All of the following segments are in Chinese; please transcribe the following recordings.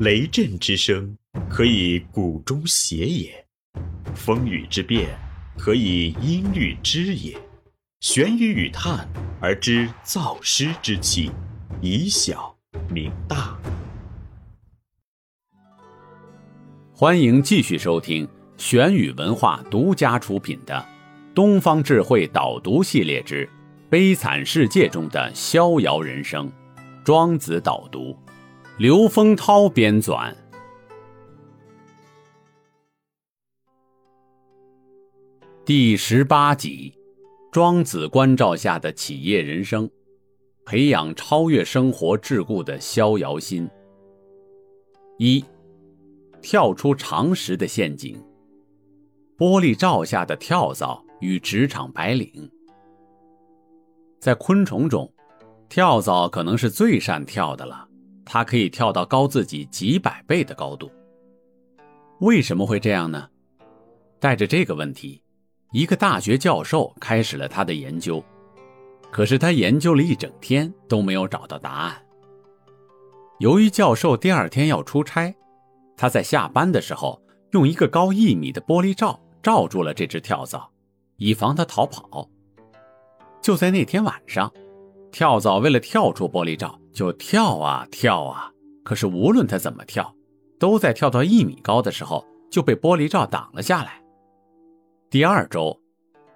雷震之声，可以鼓中谐也；风雨之变，可以音律之也。玄于语叹而知造湿之气，以小明大。欢迎继续收听玄宇文化独家出品的《东方智慧导读系列之悲惨世界中的逍遥人生》，庄子导读，刘丰涛编纂。第十八集：庄子关照下的企业人生，培养超越生活桎梏的逍遥心。一。跳出常识的陷阱。玻璃罩下的跳蚤与职场白领。在昆虫中，跳蚤可能是最善跳的了，它可以跳到高自己几百倍的高度。为什么会这样呢？带着这个问题，一个大学教授开始了他的研究。可是他研究了一整天都没有找到答案。由于教授第二天要出差。他在下班的时候用一个高一米的玻璃罩罩住了这只跳蚤，以防它逃跑。就在那天晚上，跳蚤为了跳出玻璃罩，就跳啊跳啊，可是无论他怎么跳，都在跳到一米高的时候就被玻璃罩挡了下来。第二周，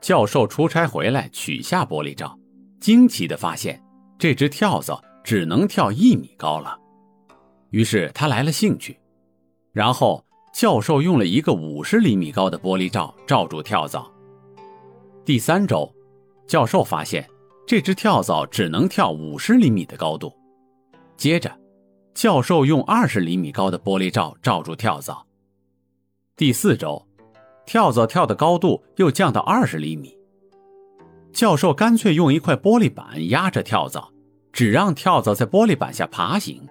教授出差回来取下玻璃罩，惊奇地发现这只跳蚤只能跳一米高了，于是他来了兴趣。然后，教授用了一个五十厘米高的玻璃罩罩住跳蚤。第三周，教授发现这只跳蚤只能跳五十厘米的高度。接着，教授用二十厘米高的玻璃罩罩住跳蚤。第四周，跳蚤跳的高度又降到二十厘米。教授干脆用一块玻璃板压着跳蚤，只让跳蚤在玻璃板下爬行。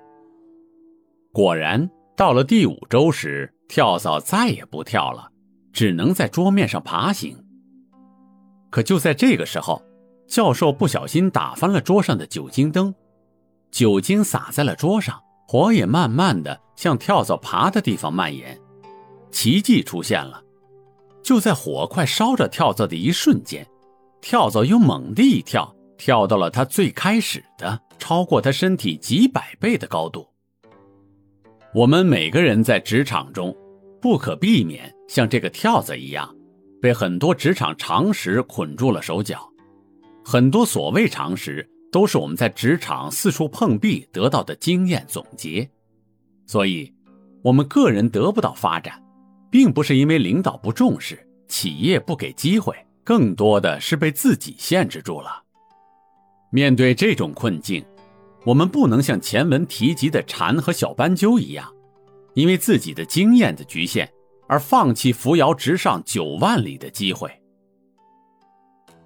果然。到了第五周时，跳蚤再也不跳了，只能在桌面上爬行。可就在这个时候，教授不小心打翻了桌上的酒精灯，酒精洒在了桌上，火也慢慢的向跳蚤爬的地方蔓延。奇迹出现了，就在火快烧着跳蚤的一瞬间，跳蚤又猛地一跳，跳到了它最开始的超过它身体几百倍的高度。我们每个人在职场中，不可避免像这个跳蚤一样，被很多职场常识捆住了手脚。很多所谓常识，都是我们在职场四处碰壁得到的经验总结。所以，我们个人得不到发展，并不是因为领导不重视、企业不给机会，更多的是被自己限制住了。面对这种困境。我们不能像前文提及的蝉和小斑鸠一样，因为自己的经验的局限而放弃扶摇直上九万里的机会。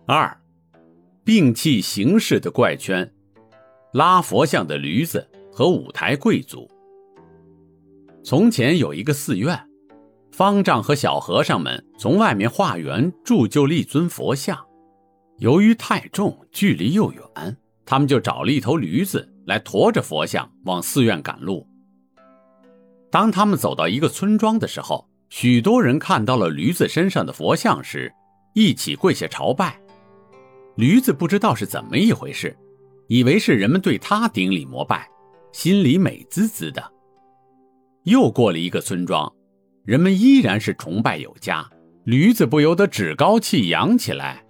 二，摒弃形式的怪圈，拉佛像的驴子和舞台贵族。从前有一个寺院，方丈和小和尚们从外面化缘铸就了一尊佛像，由于太重，距离又远。他们就找了一头驴子来驮着佛像往寺院赶路。当他们走到一个村庄的时候，许多人看到了驴子身上的佛像时，一起跪下朝拜。驴子不知道是怎么一回事，以为是人们对他顶礼膜拜，心里美滋滋的。又过了一个村庄，人们依然是崇拜有加，驴子不由得趾高气扬起来。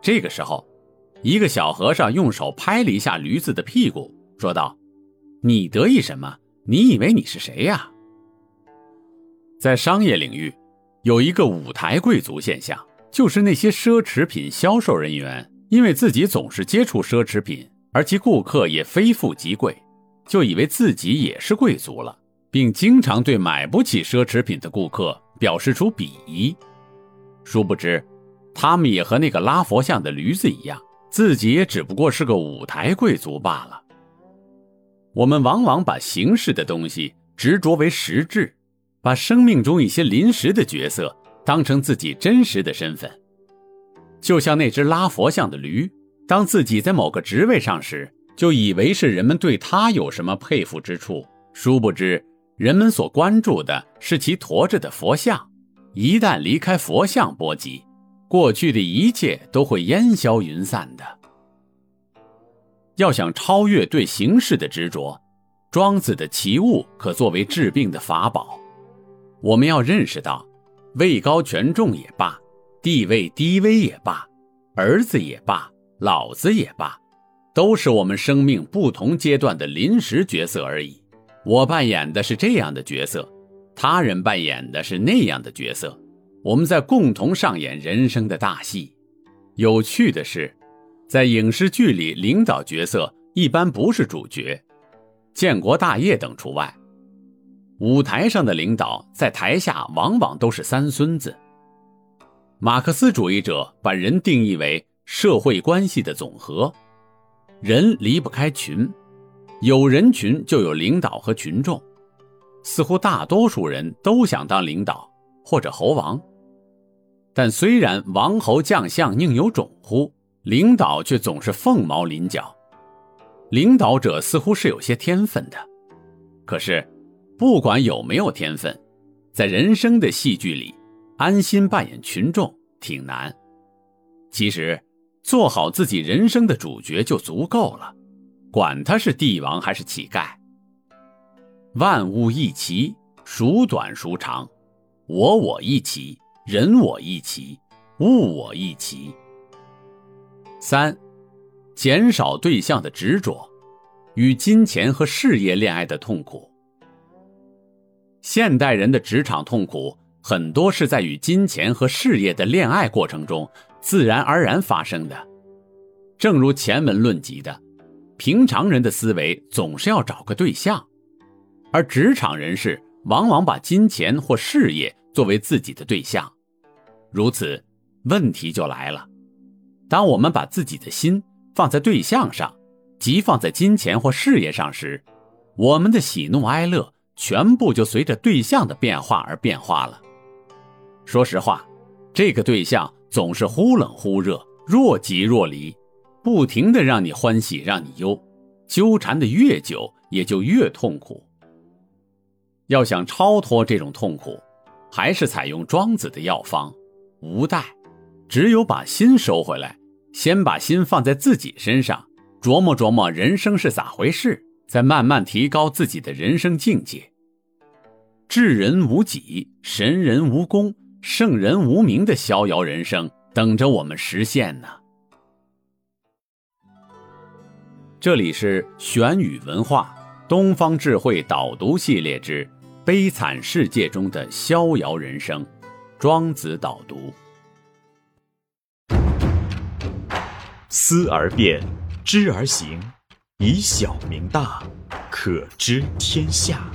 这个时候。一个小和尚用手拍了一下驴子的屁股，说道：“你得意什么？你以为你是谁呀？”在商业领域，有一个舞台贵族现象，就是那些奢侈品销售人员，因为自己总是接触奢侈品，而其顾客也非富即贵，就以为自己也是贵族了，并经常对买不起奢侈品的顾客表示出鄙夷。殊不知，他们也和那个拉佛像的驴子一样。自己也只不过是个舞台贵族罢了。我们往往把形式的东西执着为实质，把生命中一些临时的角色当成自己真实的身份。就像那只拉佛像的驴，当自己在某个职位上时，就以为是人们对他有什么佩服之处，殊不知人们所关注的是其驮着的佛像，一旦离开佛像波及，过去的一切都会烟消云散的。要想超越对形式的执着，庄子的奇物可作为治病的法宝。我们要认识到，位高权重也罢，地位低微也罢，儿子也罢，老子也罢，都是我们生命不同阶段的临时角色而已。我扮演的是这样的角色，他人扮演的是那样的角色，我们在共同上演人生的大戏。有趣的是，在影视剧里，领导角色一般不是主角，建国大业等除外。舞台上的领导在台下往往都是三孙子。马克思主义者把人定义为社会关系的总和，人离不开群。有人群就有领导和群众，似乎大多数人都想当领导或者猴王。但虽然王侯将相宁有种乎，领导却总是凤毛麟角。领导者似乎是有些天分的，可是不管有没有天分，在人生的戏剧里，安心扮演群众挺难。其实，做好自己人生的主角就足够了。管他是帝王还是乞丐，万物一齐，孰短孰长？我我一齐，人我一齐，物我一齐。三，减少对象的执着，与金钱和事业恋爱的痛苦。现代人的职场痛苦，很多是在与金钱和事业的恋爱过程中自然而然发生的。正如前文论及的。平常人的思维总是要找个对象，而职场人士往往把金钱或事业作为自己的对象。如此，问题就来了：当我们把自己的心放在对象上，即放在金钱或事业上时，我们的喜怒哀乐全部就随着对象的变化而变化了。说实话，这个对象总是忽冷忽热，若即若离。不停的让你欢喜，让你忧，纠缠的越久，也就越痛苦。要想超脱这种痛苦，还是采用庄子的药方——无待。只有把心收回来，先把心放在自己身上，琢磨琢磨人生是咋回事，再慢慢提高自己的人生境界。智人无己，神人无功，圣人无名的逍遥人生，等着我们实现呢。这里是玄宇文化东方智慧导读系列之《悲惨世界中的逍遥人生》，庄子导读。思而变，知而行，以小明大，可知天下。